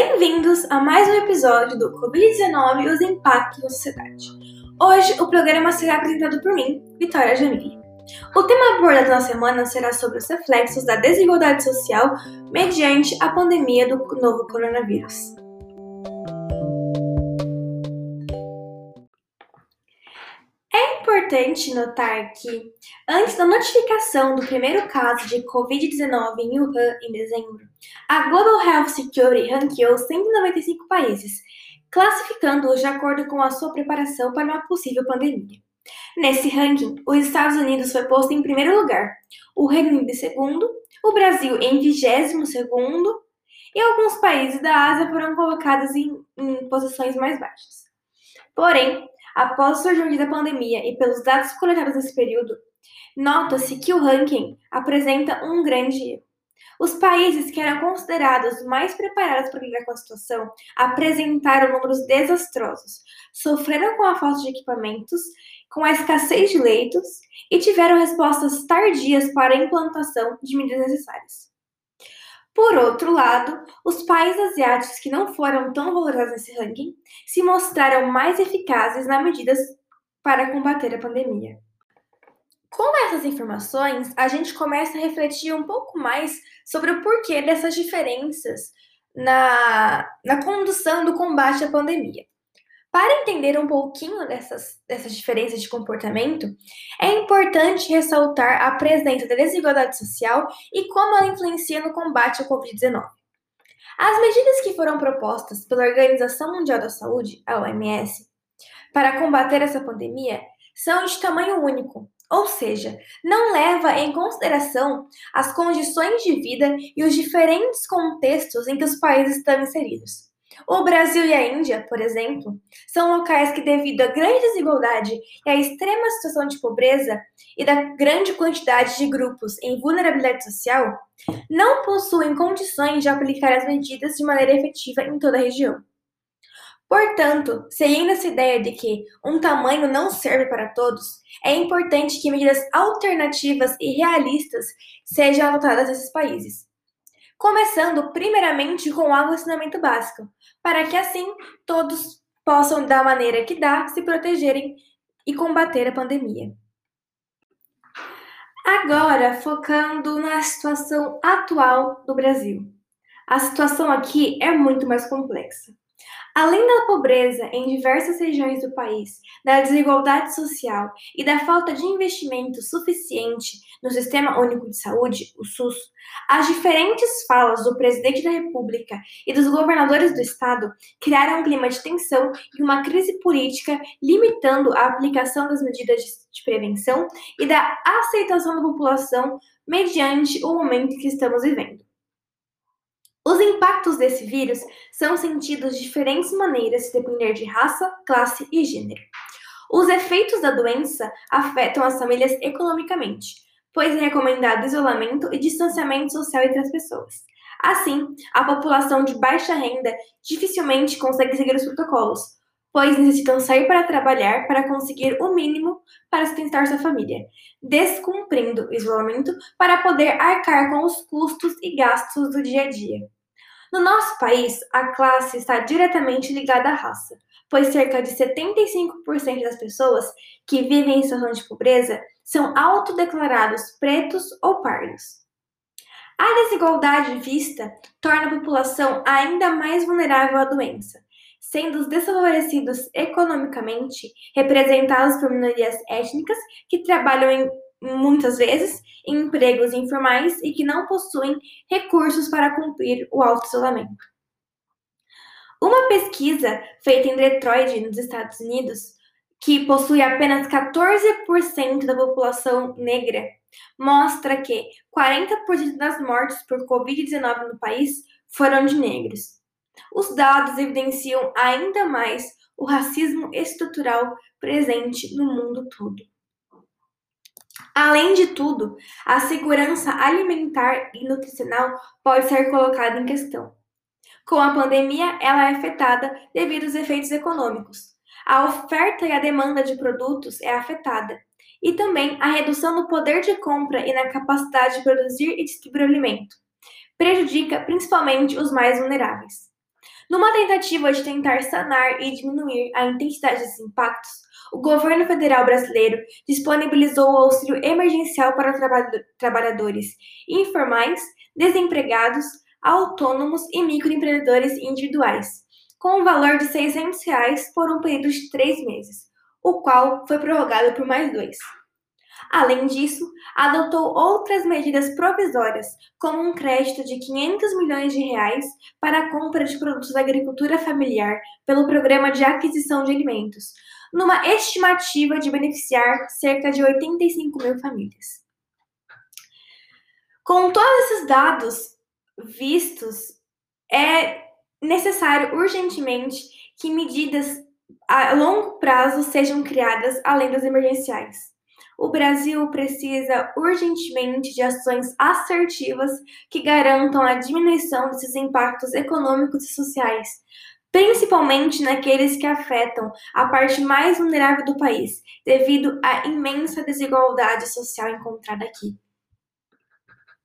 Bem-vindos a mais um episódio do Covid-19 e os impactos na sociedade. Hoje o programa será apresentado por mim, Vitória Jamile. O tema abordado na semana será sobre os reflexos da desigualdade social mediante a pandemia do novo coronavírus. Importante notar que, antes da notificação do primeiro caso de Covid-19 em Wuhan em dezembro, a Global Health Security ranqueou 195 países, classificando-os de acordo com a sua preparação para uma possível pandemia. Nesse ranking, os Estados Unidos foi posto em primeiro lugar, o Reino Unido em segundo, o Brasil em vigésimo segundo e alguns países da Ásia foram colocados em, em posições mais baixas. Porém, Após o surgimento da pandemia e pelos dados coletados nesse período, nota-se que o ranking apresenta um grande erro. Os países que eram considerados mais preparados para lidar com a situação apresentaram números desastrosos, sofreram com a falta de equipamentos, com a escassez de leitos e tiveram respostas tardias para a implantação de medidas necessárias. Por outro lado, os países asiáticos que não foram tão valorizados nesse ranking se mostraram mais eficazes nas medidas para combater a pandemia. Com essas informações, a gente começa a refletir um pouco mais sobre o porquê dessas diferenças na, na condução do combate à pandemia. Para entender um pouquinho dessas, dessas diferenças de comportamento, é importante ressaltar a presença da desigualdade social e como ela influencia no combate ao Covid-19. As medidas que foram propostas pela Organização Mundial da Saúde, a OMS, para combater essa pandemia são de tamanho único, ou seja, não leva em consideração as condições de vida e os diferentes contextos em que os países estão inseridos. O Brasil e a Índia, por exemplo, são locais que, devido à grande desigualdade e à extrema situação de pobreza e da grande quantidade de grupos em vulnerabilidade social, não possuem condições de aplicar as medidas de maneira efetiva em toda a região. Portanto, seguindo essa ideia de que um tamanho não serve para todos, é importante que medidas alternativas e realistas sejam adotadas nesses países começando primeiramente com o abastecimento básico, para que assim todos possam, da maneira que dá, se protegerem e combater a pandemia. Agora, focando na situação atual do Brasil. A situação aqui é muito mais complexa. Além da pobreza em diversas regiões do país, da desigualdade social e da falta de investimento suficiente no Sistema Único de Saúde, o SUS, as diferentes falas do presidente da República e dos governadores do estado criaram um clima de tensão e uma crise política, limitando a aplicação das medidas de prevenção e da aceitação da população mediante o momento que estamos vivendo. Os impactos desse vírus são sentidos de diferentes maneiras se depender de raça, classe e gênero. Os efeitos da doença afetam as famílias economicamente, pois é recomendado isolamento e distanciamento social entre as pessoas. Assim, a população de baixa renda dificilmente consegue seguir os protocolos, pois necessitam sair para trabalhar para conseguir o mínimo para sustentar sua família, descumprindo o isolamento para poder arcar com os custos e gastos do dia a dia. No nosso país, a classe está diretamente ligada à raça, pois cerca de 75% das pessoas que vivem em situação de pobreza são autodeclarados pretos ou pardos. A desigualdade vista torna a população ainda mais vulnerável à doença, sendo os desfavorecidos economicamente representados por minorias étnicas que trabalham em muitas vezes em empregos informais e que não possuem recursos para cumprir o auto-isolamento. Uma pesquisa feita em Detroit, nos Estados Unidos, que possui apenas 14% da população negra, mostra que 40% das mortes por Covid-19 no país foram de negros. Os dados evidenciam ainda mais o racismo estrutural presente no mundo todo. Além de tudo, a segurança alimentar e nutricional pode ser colocada em questão. Com a pandemia, ela é afetada devido aos efeitos econômicos. A oferta e a demanda de produtos é afetada, e também a redução no poder de compra e na capacidade de produzir e distribuir alimento. Prejudica principalmente os mais vulneráveis. Numa tentativa de tentar sanar e diminuir a intensidade desses impactos, o governo federal brasileiro disponibilizou o auxílio emergencial para trabalhadores informais, desempregados, autônomos e microempreendedores individuais, com um valor de 600 reais por um período de três meses, o qual foi prorrogado por mais dois. Além disso, adotou outras medidas provisórias, como um crédito de 500 milhões de reais para a compra de produtos da agricultura familiar pelo Programa de Aquisição de Alimentos, numa estimativa de beneficiar cerca de 85 mil famílias. Com todos esses dados vistos, é necessário urgentemente que medidas a longo prazo sejam criadas além das emergenciais. O Brasil precisa urgentemente de ações assertivas que garantam a diminuição desses impactos econômicos e sociais, principalmente naqueles que afetam a parte mais vulnerável do país, devido à imensa desigualdade social encontrada aqui.